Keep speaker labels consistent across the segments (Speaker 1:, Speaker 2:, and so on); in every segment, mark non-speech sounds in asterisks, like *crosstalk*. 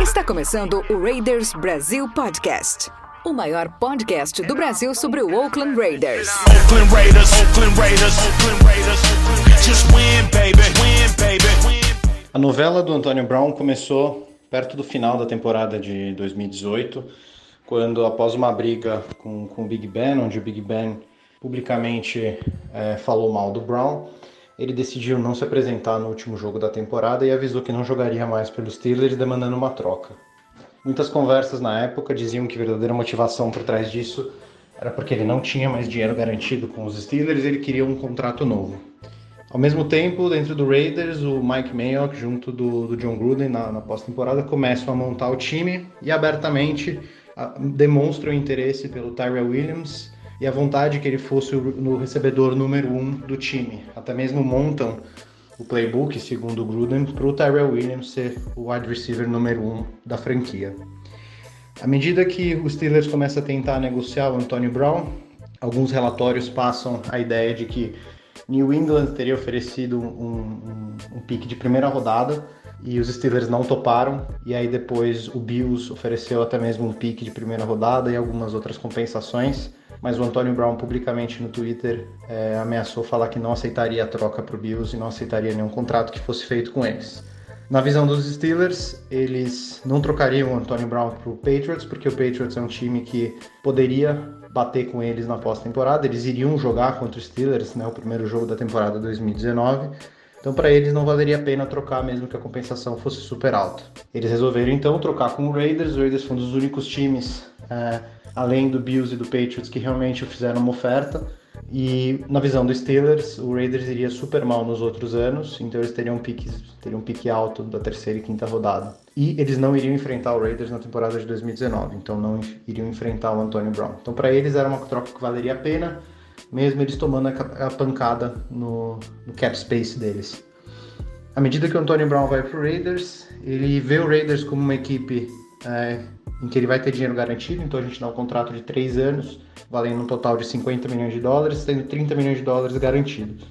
Speaker 1: Está começando o Raiders Brasil Podcast. O maior podcast do Brasil sobre o Oakland Raiders.
Speaker 2: Oakland Raiders, Oakland Raiders, Oakland Raiders. Just win, baby, win, baby, win.
Speaker 3: A novela do Antônio Brown começou perto do final da temporada de 2018, quando após uma briga com, com o Big Ben, onde o Big Ben publicamente é, falou mal do Brown, ele decidiu não se apresentar no último jogo da temporada e avisou que não jogaria mais pelos Steelers, demandando uma troca. Muitas conversas na época diziam que a verdadeira motivação por trás disso era porque ele não tinha mais dinheiro garantido com os Steelers e ele queria um contrato novo. Ao mesmo tempo, dentro do Raiders, o Mike Mayock, junto do, do John Gruden na, na pós-temporada, começam a montar o time e abertamente demonstram interesse pelo Tyrell Williams e a vontade que ele fosse o recebedor número um do time. Até mesmo montam o playbook, segundo o Gruden, para o Tyrell Williams ser o wide receiver número um da franquia. À medida que os Steelers começam a tentar negociar o Antonio Brown, alguns relatórios passam a ideia de que New England teria oferecido um, um, um pique de primeira rodada e os Steelers não toparam, e aí depois o Bills ofereceu até mesmo um pique de primeira rodada e algumas outras compensações mas o Antônio Brown publicamente no Twitter é, ameaçou falar que não aceitaria a troca para o Bills e não aceitaria nenhum contrato que fosse feito com eles. Na visão dos Steelers, eles não trocariam o Antônio Brown para o Patriots, porque o Patriots é um time que poderia bater com eles na pós-temporada. Eles iriam jogar contra os Steelers, né, o primeiro jogo da temporada 2019. Então, para eles, não valeria a pena trocar, mesmo que a compensação fosse super alta. Eles resolveram então trocar com o Raiders. Os Raiders foram um dos únicos times é, além do Bills e do Patriots, que realmente fizeram uma oferta. E na visão dos Steelers, o Raiders iria super mal nos outros anos, então eles teriam um pique, teriam um pique alto da terceira e quinta rodada. E eles não iriam enfrentar o Raiders na temporada de 2019, então não iriam enfrentar o Antonio Brown. Então para eles era uma troca que valeria a pena, mesmo eles tomando a, a pancada no, no cap space deles. À medida que o Antonio Brown vai para o Raiders, ele vê o Raiders como uma equipe é, em que ele vai ter dinheiro garantido, então a gente dá um contrato de 3 anos, valendo um total de 50 milhões de dólares, tendo 30 milhões de dólares garantidos.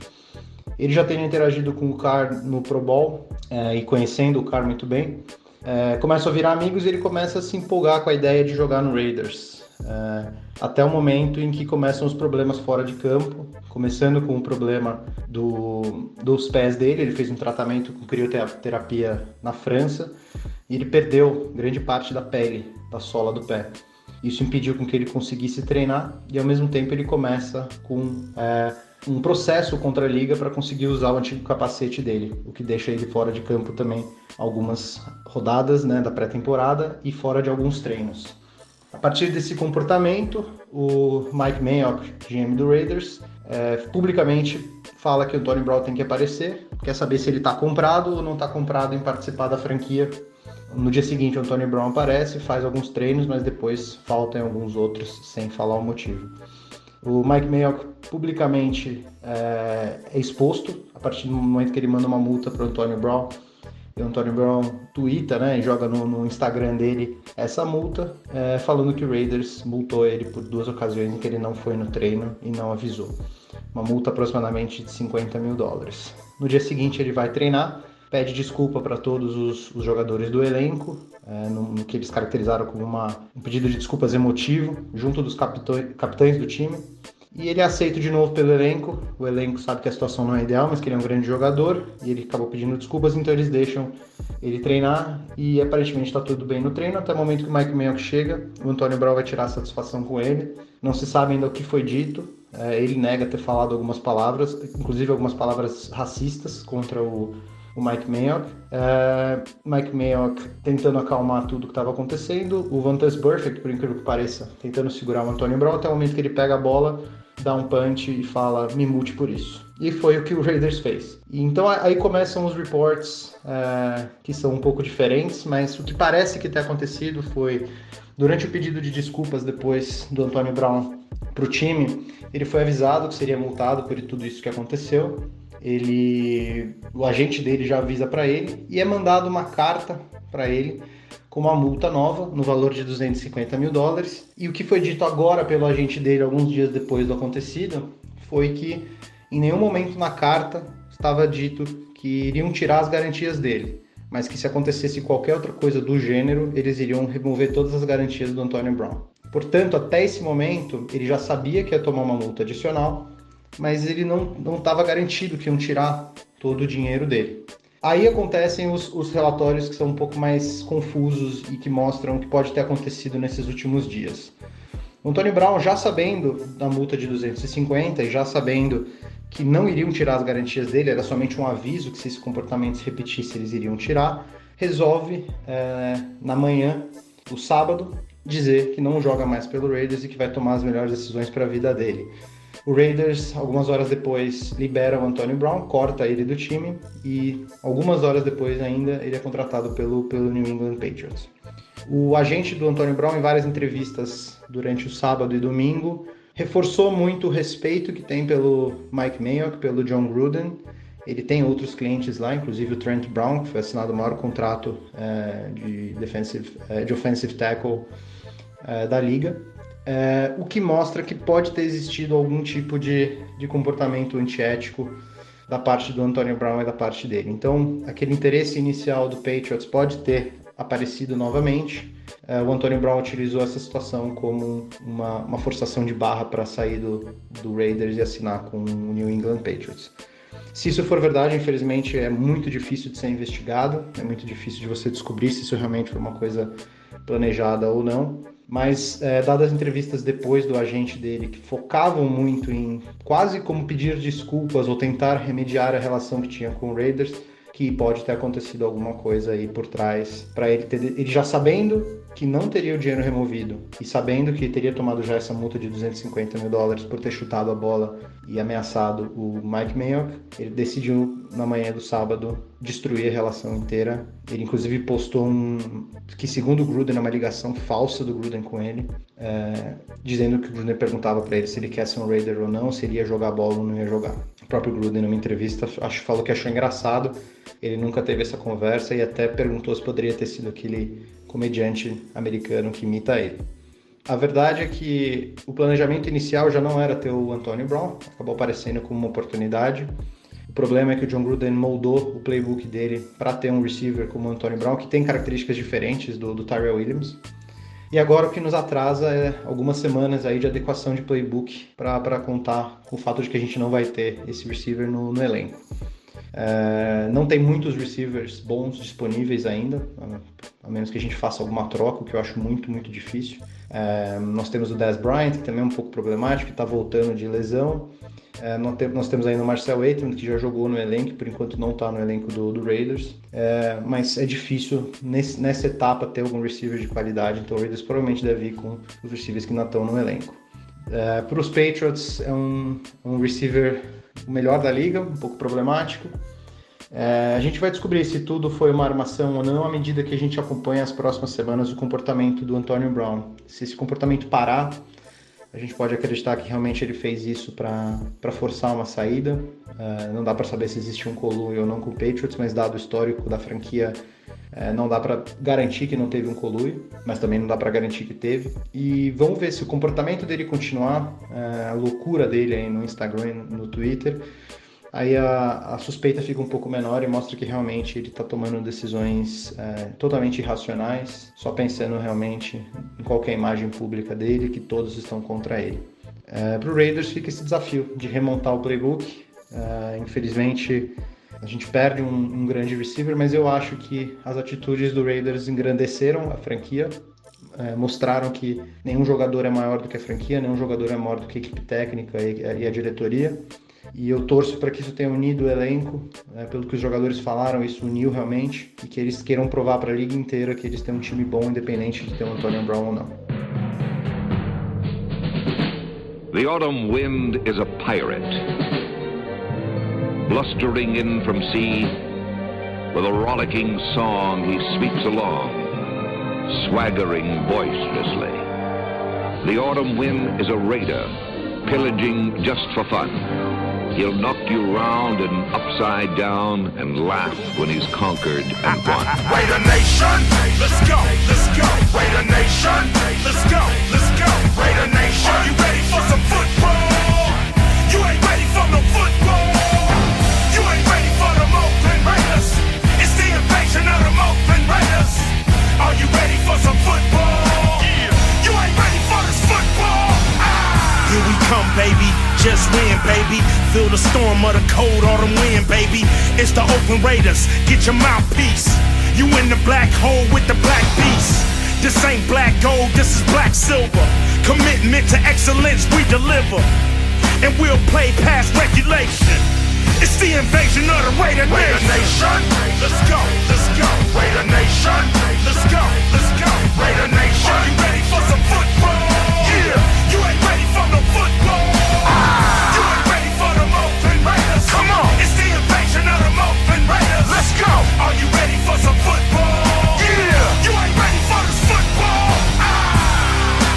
Speaker 3: Ele já tem interagido com o Carr no Pro Bowl é, e conhecendo o Carr muito bem, é, começa a virar amigos e ele começa a se empolgar com a ideia de jogar no Raiders. É, até o momento em que começam os problemas fora de campo, começando com o problema do, dos pés dele. Ele fez um tratamento com crioterapia na França e ele perdeu grande parte da pele da sola do pé. Isso impediu com que ele conseguisse treinar e ao mesmo tempo ele começa com é, um processo contra a liga para conseguir usar o antigo capacete dele, o que deixa ele fora de campo também algumas rodadas né, da pré-temporada e fora de alguns treinos. A partir desse comportamento, o Mike Mayock, GM do Raiders, é, publicamente fala que o Tony Brown tem que aparecer, quer saber se ele está comprado ou não está comprado em participar da franquia no dia seguinte, o Antônio Brown aparece, faz alguns treinos, mas depois faltam alguns outros sem falar o motivo. O Mike Mayock publicamente é, é, exposto a partir do momento que ele manda uma multa para o Antônio Brown. E o Antônio Brown twitta, né, e joga no, no, Instagram dele essa multa, é, falando que o Raiders multou ele por duas ocasiões em que ele não foi no treino e não avisou. Uma multa aproximadamente de 50 mil dólares. No dia seguinte ele vai treinar, pede desculpa para todos os, os, jogadores do elenco, é, no, no, que eles caracterizaram como uma, um pedido de desculpas emotivo, junto dos capitões, capitães do time. E ele é aceito de novo pelo elenco. O elenco sabe que a situação não é ideal, mas que ele é um grande jogador. E ele acabou pedindo desculpas, então eles deixam ele treinar. E aparentemente está tudo bem no treino. Até o momento que o Mike Mayock chega, o Antônio Brown vai tirar satisfação com ele. Não se sabe ainda o que foi dito. É, ele nega ter falado algumas palavras, inclusive algumas palavras racistas contra o, o Mike Mayock. É, Mike Mayock tentando acalmar tudo que estava acontecendo. O Vantas Perfect, por incrível que pareça, tentando segurar o Antônio Brown até o momento que ele pega a bola, dá um punch e fala: me mute por isso. E foi o que o Raiders fez. E então aí começam os reports é, que são um pouco diferentes, mas o que parece que ter acontecido foi durante o pedido de desculpas depois do Antônio Brown para o time, ele foi avisado que seria multado por tudo isso que aconteceu ele, o agente dele já avisa para ele e é mandado uma carta para ele com uma multa nova no valor de 250 mil dólares. E o que foi dito agora pelo agente dele alguns dias depois do acontecido foi que em nenhum momento na carta estava dito que iriam tirar as garantias dele, mas que se acontecesse qualquer outra coisa do gênero, eles iriam remover todas as garantias do Antonio Brown. Portanto, até esse momento, ele já sabia que ia tomar uma multa adicional, mas ele não estava garantido que iam tirar todo o dinheiro dele. Aí acontecem os, os, relatórios que são um pouco mais confusos e que mostram o que pode ter acontecido nesses últimos dias. O Antônio Brown, já sabendo da multa de 250 e já sabendo que não iriam tirar as garantias dele, era somente um aviso que se esse comportamento se repetisse eles iriam tirar, resolve é, na manhã do sábado dizer que não joga mais pelo Raiders e que vai tomar as melhores decisões para a vida dele. O Raiders, algumas horas depois, libera o Antonio Brown, corta ele do time e algumas horas depois ainda ele é contratado pelo, pelo New England Patriots. O agente do Antonio Brown, em várias entrevistas durante o sábado e domingo, reforçou muito o respeito que tem pelo Mike Mayock, pelo John Gruden. Ele tem outros clientes lá, inclusive o Trent Brown, que foi assinado o maior contrato é, de, defensive, é, de offensive tackle é, da liga é, o que mostra que pode ter existido algum tipo de, de comportamento antiético da parte do Antonio Brown e da parte dele. Então, aquele interesse inicial do Patriots pode ter aparecido novamente. É, o Antonio Brown utilizou essa situação como uma, uma forçação de barra para sair do, do Raiders e assinar com o New England Patriots. Se isso for verdade, infelizmente é muito difícil de ser investigado, é muito difícil de você descobrir se isso realmente foi uma coisa planejada ou não. Mas, é, dadas as entrevistas depois do agente dele, que focavam muito em quase como pedir desculpas ou tentar remediar a relação que tinha com o Raiders, que pode ter acontecido alguma coisa aí por trás para ele ter, ele já sabendo que não teria o dinheiro removido e sabendo que teria tomado já essa multa de 250 mil dólares por ter chutado a bola e ameaçado o Mike Mayock, ele decidiu na manhã do sábado destruir a relação inteira. Ele inclusive postou um que segundo o Gruden é uma ligação falsa do Gruden com ele, é, dizendo que o Gruden perguntava para ele se ele quer ser um Raider ou não, se ele ia jogar bola ou não ia jogar. O próprio Gruden numa entrevista acho falou que achou engraçado ele nunca teve essa conversa e até perguntou se poderia ter sido aquele comediante americano que imita ele. A verdade é que o planejamento inicial já não era ter o Antonio Brown, acabou aparecendo como uma oportunidade. O problema é que o John Gruden moldou o playbook dele para ter um receiver como o Antonio Brown, que tem características diferentes do, do Tyrell Williams. E agora o que nos atrasa é algumas semanas aí de adequação de playbook para contar com o fato de que a gente não vai ter esse receiver no, no elenco. É, não tem muitos receivers bons disponíveis ainda, a menos que a gente faça alguma troca, o que eu acho muito, muito difícil. É, nós temos o Dez Bryant, que também é um pouco problemático, que está voltando de lesão. É, nós, temos ainda o Marcel Aiton, que já jogou no elenco, por enquanto não está no elenco do, do Raiders. Mas é difícil nesse, nessa etapa ter algum receiver de qualidade, então o Raiders provavelmente deve ir com os receivers que não estão no elenco. Para os Patriots, é um, um receiver o melhor da liga, um pouco problemático. É, a gente vai descobrir se tudo foi uma armação ou não à medida que a gente acompanha as próximas semanas o comportamento do Antonio Brown. Se esse comportamento parar, a gente pode acreditar que realmente ele fez isso para forçar uma saída. É, não dá para saber se existe um colui ou não com o Patriots, mas dado o histórico da franquia, é, não dá para garantir que não teve um colui, mas também não dá para garantir que teve. E vamos ver se o comportamento dele continuar, é, a loucura dele aí no Instagram, no Twitter, aí a, a, suspeita fica um pouco menor e mostra que realmente ele está tomando decisões é, totalmente irracionais, só pensando realmente em qualquer imagem pública dele, que todos estão contra ele. É, Para o Raiders fica esse desafio de remontar o playbook. É, infelizmente a gente perde um, um grande receiver, mas eu acho que as atitudes do Raiders engrandeceram a franquia, é, mostraram que nenhum jogador é maior do que a franquia, nenhum jogador é maior do que a equipe técnica e, e a diretoria. E eu torço para que isso tenha unido o elenco, né, pelo que os jogadores falaram, isso uniu realmente, e que eles queiram provar para a liga inteira que eles têm um time bom, independente de ter um Antonio Brown ou não.
Speaker 4: The autumn wind is a pirate. Blustering in from sea, with a rollicking song he sweeps along, swaggering boisterously. The autumn wind is a raider, pillaging just for fun. He'll knock you round and upside down and laugh when he's conquered and won. *laughs*
Speaker 2: Raider Nation, let's go, let's go. Raider Nation, let's go, let's go. Raider Nation, are you ready for some football? some football. Yeah. You ain't ready for this football. Ah. Here we come, baby. Just win, baby. Feel the storm of the cold autumn wind, baby. It's the Oakland Raiders. Get your mouthpiece. You in the black hole with the black beast. This ain't black gold, this is black silver. Commitment to excellence, we deliver. And we'll play past regulation. It's the invasion of the Raider Nation. Raider Nation, let's go, let's go. Raider Nation, let's go, let's go. Raider Nation, are you ready for some football?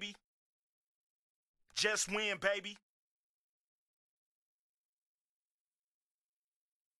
Speaker 2: Baby. Just win, baby.